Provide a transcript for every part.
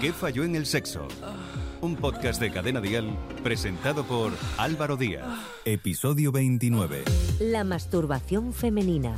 ¿Qué falló en el sexo? Un podcast de Cadena Dial presentado por Álvaro Díaz. Episodio 29. La masturbación femenina.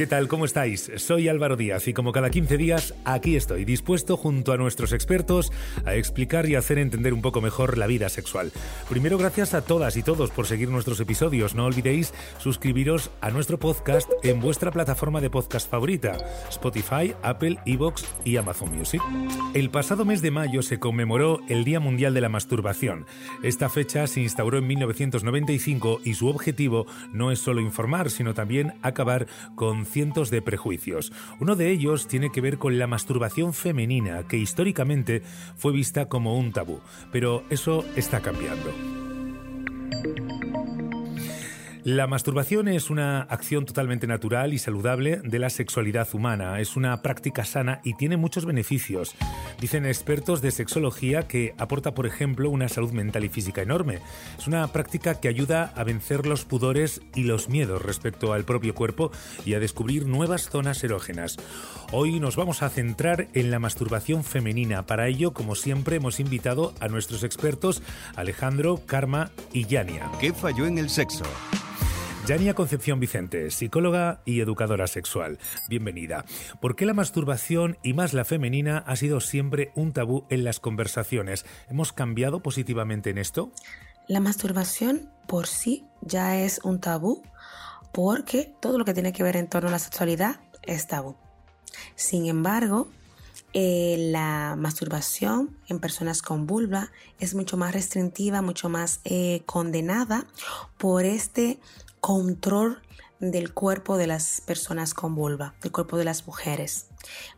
¿Qué tal? ¿Cómo estáis? Soy Álvaro Díaz y como cada 15 días aquí estoy dispuesto junto a nuestros expertos a explicar y hacer entender un poco mejor la vida sexual. Primero gracias a todas y todos por seguir nuestros episodios. No olvidéis suscribiros a nuestro podcast en vuestra plataforma de podcast favorita, Spotify, Apple, Evox y Amazon Music. El pasado mes de mayo se conmemoró el Día Mundial de la Masturbación. Esta fecha se instauró en 1995 y su objetivo no es solo informar, sino también acabar con cientos de prejuicios. Uno de ellos tiene que ver con la masturbación femenina, que históricamente fue vista como un tabú, pero eso está cambiando. La masturbación es una acción totalmente natural y saludable de la sexualidad humana. Es una práctica sana y tiene muchos beneficios. Dicen expertos de sexología que aporta, por ejemplo, una salud mental y física enorme. Es una práctica que ayuda a vencer los pudores y los miedos respecto al propio cuerpo y a descubrir nuevas zonas erógenas. Hoy nos vamos a centrar en la masturbación femenina. Para ello, como siempre, hemos invitado a nuestros expertos Alejandro, Karma y Yania. ¿Qué falló en el sexo? Yania Concepción Vicente, psicóloga y educadora sexual. Bienvenida. ¿Por qué la masturbación y más la femenina ha sido siempre un tabú en las conversaciones? ¿Hemos cambiado positivamente en esto? La masturbación por sí ya es un tabú porque todo lo que tiene que ver en torno a la sexualidad es tabú. Sin embargo, eh, la masturbación en personas con vulva es mucho más restrictiva, mucho más eh, condenada por este control del cuerpo de las personas con vulva, del cuerpo de las mujeres.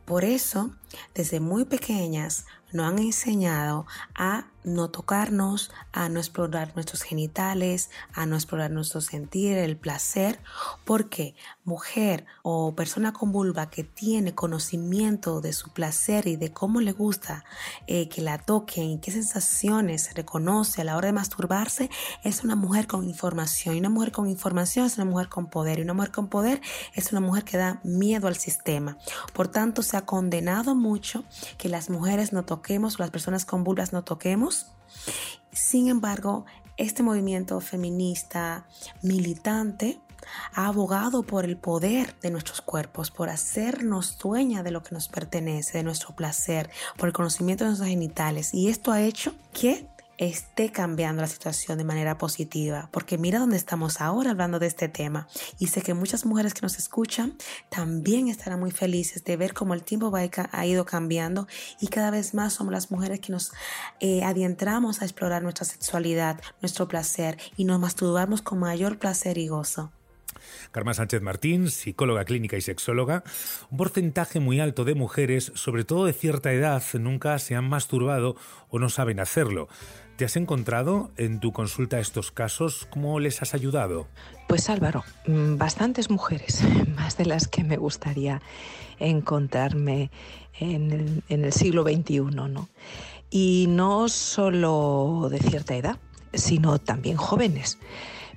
Por eso, desde muy pequeñas nos han enseñado a no tocarnos, a no explorar nuestros genitales, a no explorar nuestro sentir, el placer, porque mujer o persona con vulva que tiene conocimiento de su placer y de cómo le gusta eh, que la toquen y qué sensaciones reconoce a la hora de masturbarse, es una mujer con información. Y una mujer con información es una mujer con poder. Y una mujer con poder es una mujer que da miedo al sistema. Por tanto, se ha condenado mucho que las mujeres no toquemos, las personas con vulvas no toquemos. Sin embargo, este movimiento feminista militante ha abogado por el poder de nuestros cuerpos, por hacernos dueña de lo que nos pertenece, de nuestro placer, por el conocimiento de nuestros genitales. Y esto ha hecho que esté cambiando la situación de manera positiva, porque mira dónde estamos ahora hablando de este tema y sé que muchas mujeres que nos escuchan también estarán muy felices de ver cómo el tiempo ha ido cambiando y cada vez más somos las mujeres que nos eh, adentramos a explorar nuestra sexualidad, nuestro placer y nos masturbamos con mayor placer y gozo. Carmen Sánchez Martín, psicóloga clínica y sexóloga, un porcentaje muy alto de mujeres, sobre todo de cierta edad, nunca se han masturbado o no saben hacerlo. ¿Te has encontrado en tu consulta estos casos? ¿Cómo les has ayudado? Pues Álvaro, mm, bastantes mujeres, más de las que me gustaría encontrarme en el, siglo XXI, ¿no? Y no solo de cierta edad, sino también jóvenes.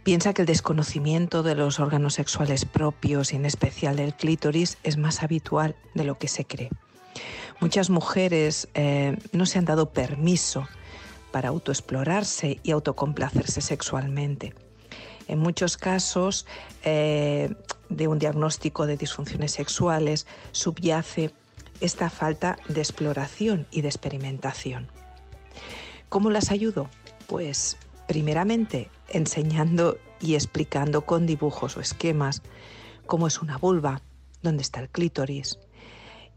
Piensa que el desconocimiento de los órganos sexuales propios y en especial del clítoris es más habitual de lo que se cree. Muchas mujeres eh, no se han dado permiso para autoexplorarse y autocomplacerse sexualmente. En muchos casos eh, de un diagnóstico de disfunciones sexuales subyace esta falta de exploración y de experimentación. ¿Cómo las ayudo? Pues primeramente enseñando y explicando con dibujos o esquemas cómo es una vulva, dónde está el clítoris,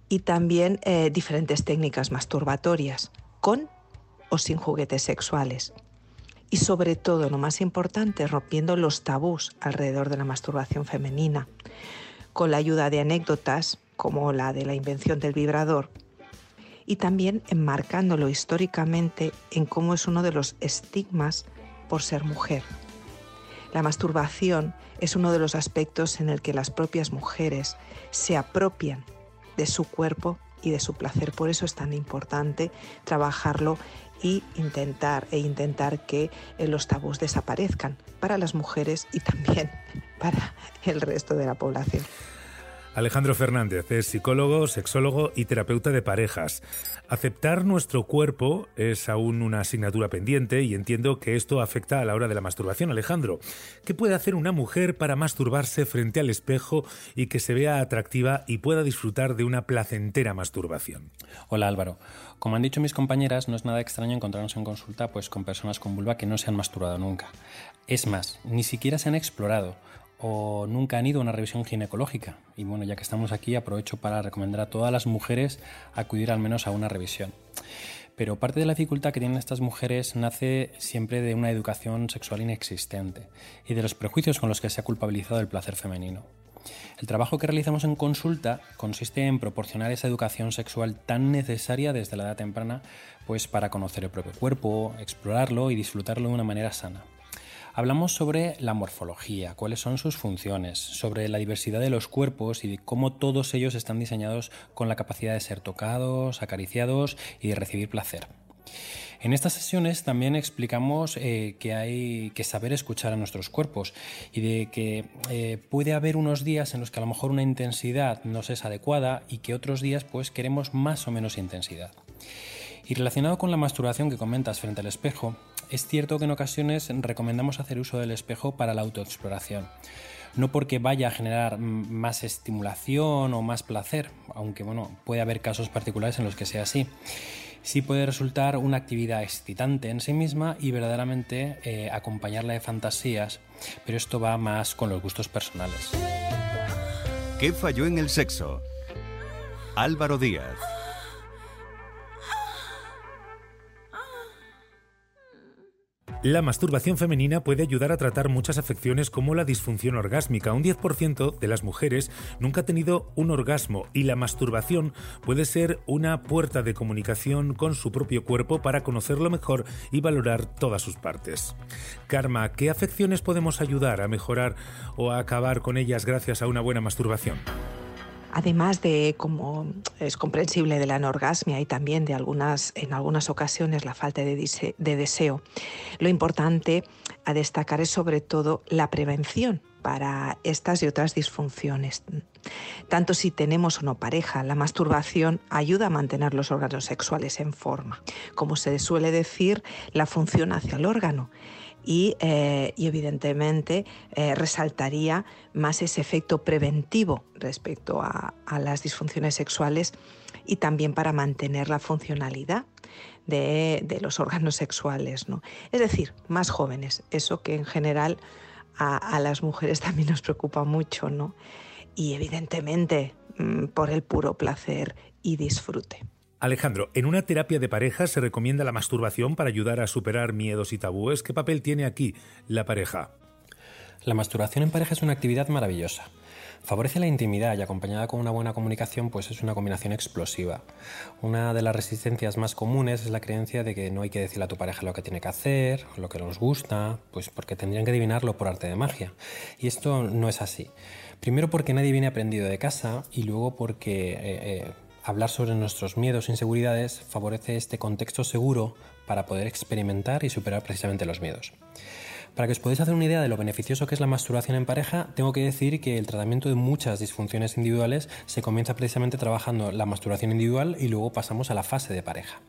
y también eh, diferentes técnicas masturbatorias, con o sin juguetes sexuales. Y sobre todo, lo más importante, rompiendo los tabús alrededor de la masturbación femenina, con la ayuda de anécdotas como la de la invención del vibrador, y también enmarcándolo históricamente en cómo es uno de los estigmas por ser mujer. La masturbación es uno de los aspectos en el que las propias mujeres se apropian de su cuerpo y de su placer. Por eso es tan importante trabajarlo y intentar e intentar que eh, los tabús desaparezcan para las mujeres y también para el resto de la población. Alejandro Fernández es psicólogo, sexólogo y terapeuta de parejas. Aceptar nuestro cuerpo es aún una asignatura pendiente y entiendo que esto afecta a la hora de la masturbación. Alejandro, ¿qué puede hacer una mujer para masturbarse frente al espejo y que se vea atractiva y pueda disfrutar de una placentera masturbación? Hola Álvaro. Como han dicho mis compañeras, no es nada extraño encontrarnos en consulta pues, con personas con vulva que no se han masturbado nunca. Es más, ni siquiera se han explorado o nunca han ido a una revisión ginecológica. Y bueno, ya que estamos aquí, aprovecho para recomendar a todas las mujeres acudir al menos a una revisión. Pero parte de la dificultad que tienen estas mujeres nace siempre de una educación sexual inexistente y de los prejuicios con los que se ha culpabilizado el placer femenino. El trabajo que realizamos en consulta consiste en proporcionar esa educación sexual tan necesaria desde la edad temprana, pues para conocer el propio cuerpo, explorarlo y disfrutarlo de una manera sana. Hablamos sobre la morfología, cuáles son sus funciones, sobre la diversidad de los cuerpos y de cómo todos ellos están diseñados con la capacidad de ser tocados, acariciados y de recibir placer. En estas sesiones también explicamos eh, que hay que saber escuchar a nuestros cuerpos y de que eh, puede haber unos días en los que a lo mejor una intensidad nos es adecuada y que otros días pues queremos más o menos intensidad. Y relacionado con la masturbación que comentas frente al espejo, es cierto que en ocasiones recomendamos hacer uso del espejo para la autoexploración. No porque vaya a generar más estimulación o más placer, aunque bueno, puede haber casos particulares en los que sea así. Sí puede resultar una actividad excitante en sí misma y verdaderamente eh, acompañarla de fantasías, pero esto va más con los gustos personales. ¿Qué falló en el sexo? Álvaro Díaz. La masturbación femenina puede ayudar a tratar muchas afecciones como la disfunción orgásmica. Un 10% de las mujeres nunca ha tenido un orgasmo y la masturbación puede ser una puerta de comunicación con su propio cuerpo para conocerlo mejor y valorar todas sus partes. Karma, ¿qué afecciones podemos ayudar a mejorar o a acabar con ellas gracias a una buena masturbación? Además de, como es comprensible, de la anorgasmia y también de algunas, en algunas ocasiones la falta de, de deseo, lo importante a destacar es sobre todo la prevención para estas y otras disfunciones. Tanto si tenemos o no pareja, la masturbación ayuda a mantener los órganos sexuales en forma. Como se suele decir, la función hacia el órgano eh, y, evidentemente eh, resaltaría más ese efecto preventivo respecto a, las disfunciones sexuales y también para mantener la funcionalidad de, los órganos sexuales. ¿no? Es decir, más jóvenes, eso que en general a, las mujeres también nos preocupa mucho, ¿no? y evidentemente mm, por el puro placer y disfrute. Alejandro, en una terapia de pareja se recomienda la masturbación para ayudar a superar miedos y tabúes. ¿Qué papel tiene aquí la pareja? La masturbación en pareja es una actividad maravillosa. Favorece la intimidad y acompañada con una buena comunicación, pues es una combinación explosiva. Una de las resistencias más comunes es la creencia de que no hay que decirle a tu pareja lo que tiene que hacer, lo que nos gusta, pues porque tendrían que adivinarlo por arte de magia. Y esto no es así. Primero porque nadie viene aprendido de casa y luego porque eh, eh, Hablar sobre nuestros miedos e inseguridades favorece este contexto seguro para poder experimentar y superar precisamente los miedos. Para que os podáis hacer una idea de lo beneficioso que es la masturbación en pareja, tengo que decir que el tratamiento de muchas disfunciones individuales se comienza precisamente trabajando la masturbación individual y luego pasamos a la fase de pareja.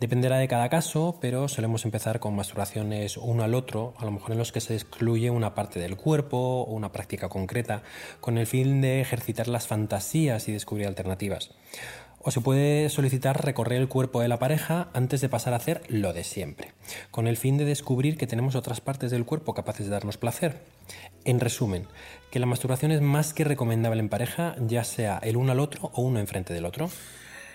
Dependerá de cada caso, pero solemos empezar con masturbaciones uno al otro, a lo mejor en los que se excluye una parte del cuerpo o una práctica concreta, con el fin de ejercitar las fantasías y descubrir alternativas. O se puede solicitar recorrer el cuerpo de la pareja antes de pasar a hacer lo de siempre, con el fin de descubrir que tenemos otras partes del cuerpo capaces de darnos placer. En resumen, que la masturbación es más que recomendable en pareja, ya sea el uno al otro o uno enfrente del otro.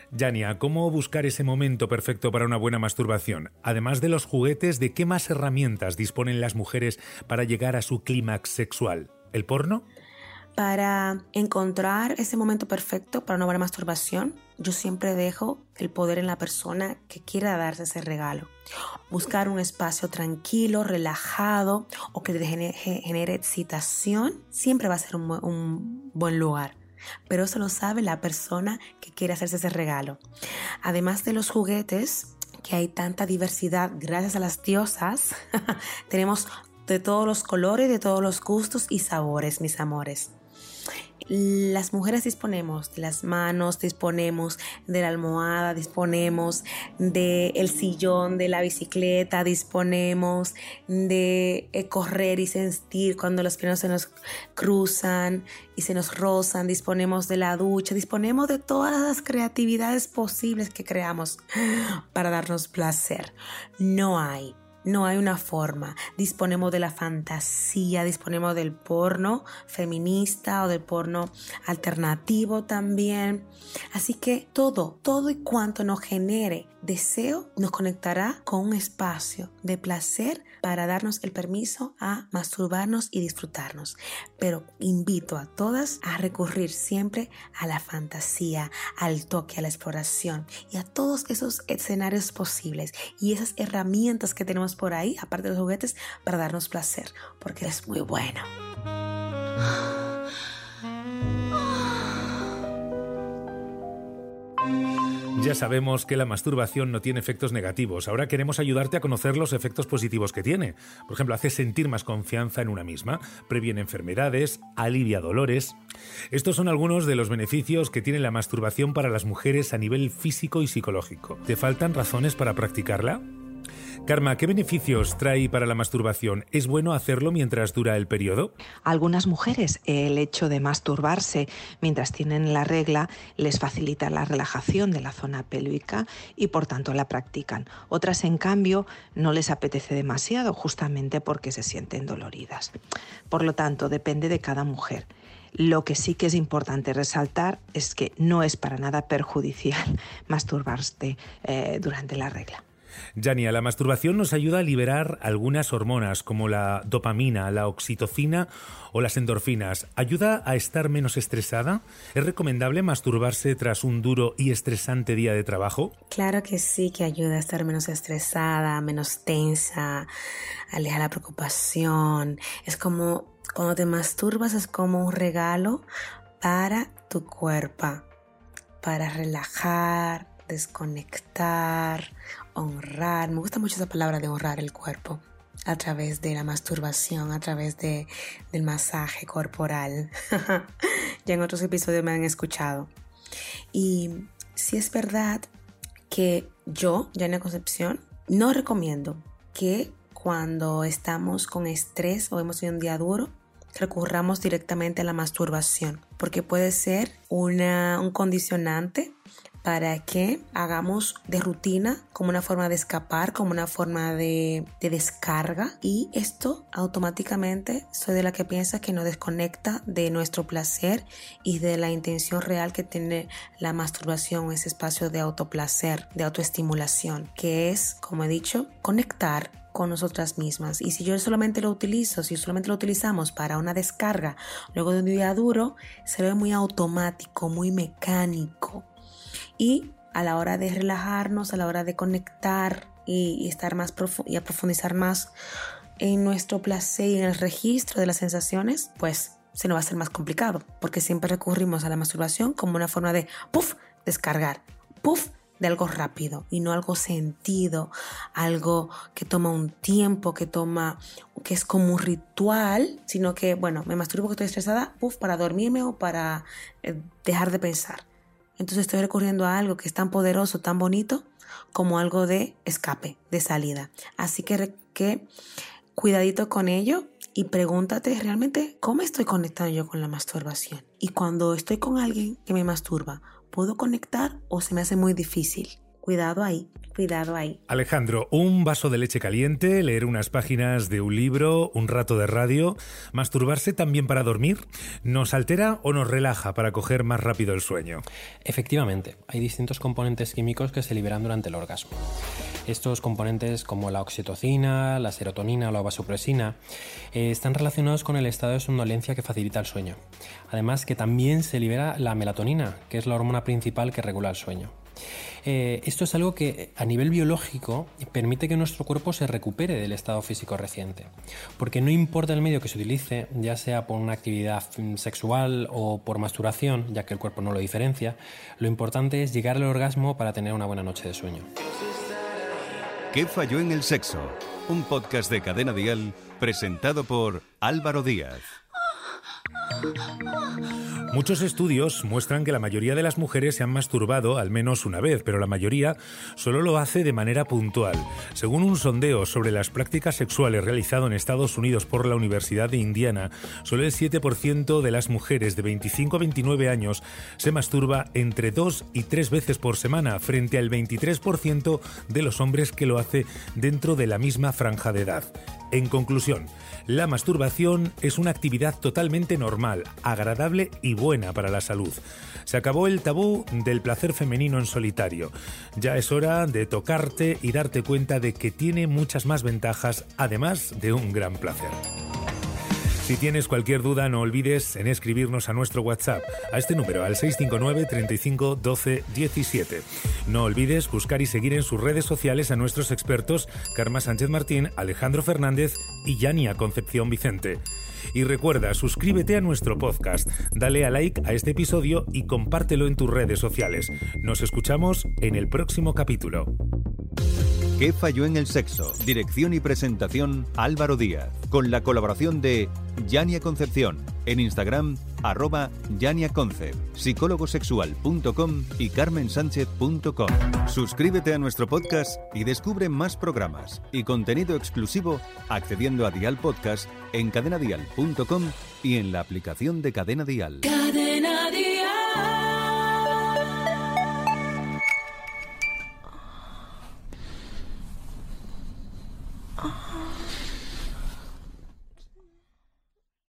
Yania, ¿cómo buscar ese momento perfecto para una buena masturbación? Además de los juguetes, ¿de qué más herramientas disponen las mujeres para llegar a su clímax sexual? ¿El porno? Para encontrar ese momento perfecto para una buena masturbación, yo siempre dejo el poder en la persona que quiera darse ese regalo. Buscar un espacio tranquilo, relajado o que genere, excitación siempre va a ser un, un buen lugar pero eso lo sabe la persona que quiere hacerse ese regalo. Además de los juguetes, que hay tanta diversidad gracias a las diosas, tenemos de todos los colores, de todos los gustos y sabores, mis amores. Las mujeres disponemos de las manos, disponemos de la almohada, disponemos del sillón, de la bicicleta, disponemos de eh, correr y sentir cuando los pies se nos cruzan y se nos rozan, disponemos de la ducha, disponemos de todas las creatividades posibles que creamos para darnos placer. No hay no hay una forma. Disponemos de la fantasía, disponemos del porno feminista o del porno alternativo también. Así que todo, todo y cuanto nos genere deseo nos conectará con un espacio de placer para darnos el permiso a masturbarnos y disfrutarnos. Pero invito a todas a recurrir siempre a la fantasía, al toque, a la exploración y a todos esos escenarios posibles y esas herramientas que tenemos por ahí, aparte de los juguetes, para darnos placer, porque es muy bueno. Ya sabemos que la masturbación no tiene efectos negativos. Ahora queremos ayudarte a conocer los efectos positivos que tiene. Por ejemplo, hace sentir más confianza en una misma, previene enfermedades, alivia dolores. Estos son algunos de los beneficios que tiene la masturbación para las mujeres a nivel físico y psicológico. ¿Te faltan razones para practicarla? Karma, ¿qué beneficios trae para la masturbación? ¿Es bueno hacerlo mientras dura el periodo? algunas mujeres el hecho de masturbarse mientras tienen la regla les facilita la relajación de la zona pélvica y por tanto la practican. Otras, en cambio, no les apetece demasiado justamente porque se sienten doloridas. Por lo tanto, depende de cada mujer. Lo que sí que es importante resaltar es que no es para nada perjudicial masturbarse eh, durante la regla. Yania, la masturbación nos ayuda a liberar algunas hormonas como la dopamina, la oxitocina o las endorfinas. ¿Ayuda a estar menos estresada? ¿Es recomendable masturbarse tras un duro y estresante día de trabajo? Claro que sí, que ayuda a estar menos estresada, menos tensa, aleja la preocupación. Es como cuando te masturbas, es como un regalo para tu cuerpo, para relajar, desconectar, honrar. Me gusta mucho esa palabra de honrar el cuerpo a través de la masturbación, a través de, del masaje corporal. ya en otros episodios me han escuchado. Y si es verdad que yo, Jania Concepción, no recomiendo que cuando estamos con estrés o hemos tenido un día duro, recurramos directamente a la masturbación, porque puede ser una, un condicionante para que hagamos de rutina como una forma de escapar, como una forma de, descarga y esto automáticamente soy de la que piensa que nos desconecta de nuestro placer y de la intención real que tiene la masturbación, ese espacio de autoplacer, de autoestimulación, que es, como he dicho, conectar con nosotras mismas. Y si yo solamente lo utilizo, si solamente lo utilizamos para una descarga luego de un día duro, se ve muy automático, muy mecánico y a la hora de relajarnos, a la hora de conectar y, estar más y profundizar más en nuestro placer y en el registro de las sensaciones, pues se nos va a ser más complicado, porque siempre recurrimos a la masturbación como una forma de, puff, descargar, puff, de algo rápido y no algo sentido, algo que toma un tiempo, que toma, que es como un ritual, sino que, bueno, me masturbo porque estoy estresada, puff, para dormirme o para eh, dejar de pensar. Entonces estoy recurriendo a algo que es tan poderoso, tan bonito, como algo de escape, de salida. Así que, cuidadito con ello y pregúntate realmente cómo estoy conectando yo con la masturbación. Y cuando estoy con alguien que me masturba, puedo conectar o se me hace muy difícil. Cuidado ahí, cuidado ahí. Alejandro, un vaso de leche caliente, leer unas páginas de un libro, un rato de radio, masturbarse también para dormir, ¿nos altera o nos relaja para coger más rápido el sueño? Efectivamente, hay distintos componentes químicos que se liberan durante el orgasmo. Estos componentes como la oxitocina, la serotonina o la vasopresina eh, están relacionados con el estado de somnolencia que facilita el sueño. Además que también se libera la melatonina, que es la hormona principal que regula el sueño. Eh, esto es algo que a nivel biológico permite que nuestro cuerpo se recupere del estado físico reciente. Porque no importa el medio que se utilice, ya sea por una actividad mm, sexual o por masturación, ya que el cuerpo no lo diferencia, lo importante es llegar al orgasmo para tener una buena noche de sueño. ¿Qué falló en el sexo? Un podcast de Cadena Dial presentado por Álvaro Díaz. Muchos estudios muestran que la mayoría de las mujeres se han masturbado al menos una vez, pero la mayoría solo lo hace de manera puntual. Según un sondeo sobre las prácticas sexuales realizado en Estados Unidos por la Universidad de Indiana, solo el 7% de las mujeres de 25 a 29 años se masturba entre dos y tres veces por semana, frente al 23% de los hombres que lo hace dentro de la misma franja de edad. En conclusión, la masturbación es una actividad totalmente normal, agradable y buena para la salud. Se acabó el tabú del placer femenino en solitario. Ya es hora de tocarte y darte cuenta de que tiene muchas más ventajas, además de un gran placer. Si tienes cualquier duda, no olvides en escribirnos a nuestro WhatsApp, a este número, al 659 35 12 17. No olvides buscar y seguir en sus redes sociales a nuestros expertos Karma Sánchez Martín, Alejandro Fernández y Yania Concepción Vicente. Y recuerda, suscríbete a nuestro podcast, dale a like a este episodio y compártelo en tus redes sociales. Nos escuchamos en el próximo capítulo. ¿Qué falló en el sexo? Dirección y presentación Álvaro Díaz, con la colaboración de Yania Concepción, en Instagram arroba yaniaconcept, psicólogosexual.com y carmensánchez.com. Suscríbete a nuestro podcast y descubre más programas y contenido exclusivo accediendo a Dial Podcast en cadenadial.com y en la aplicación de Cadena. Cadena Dial.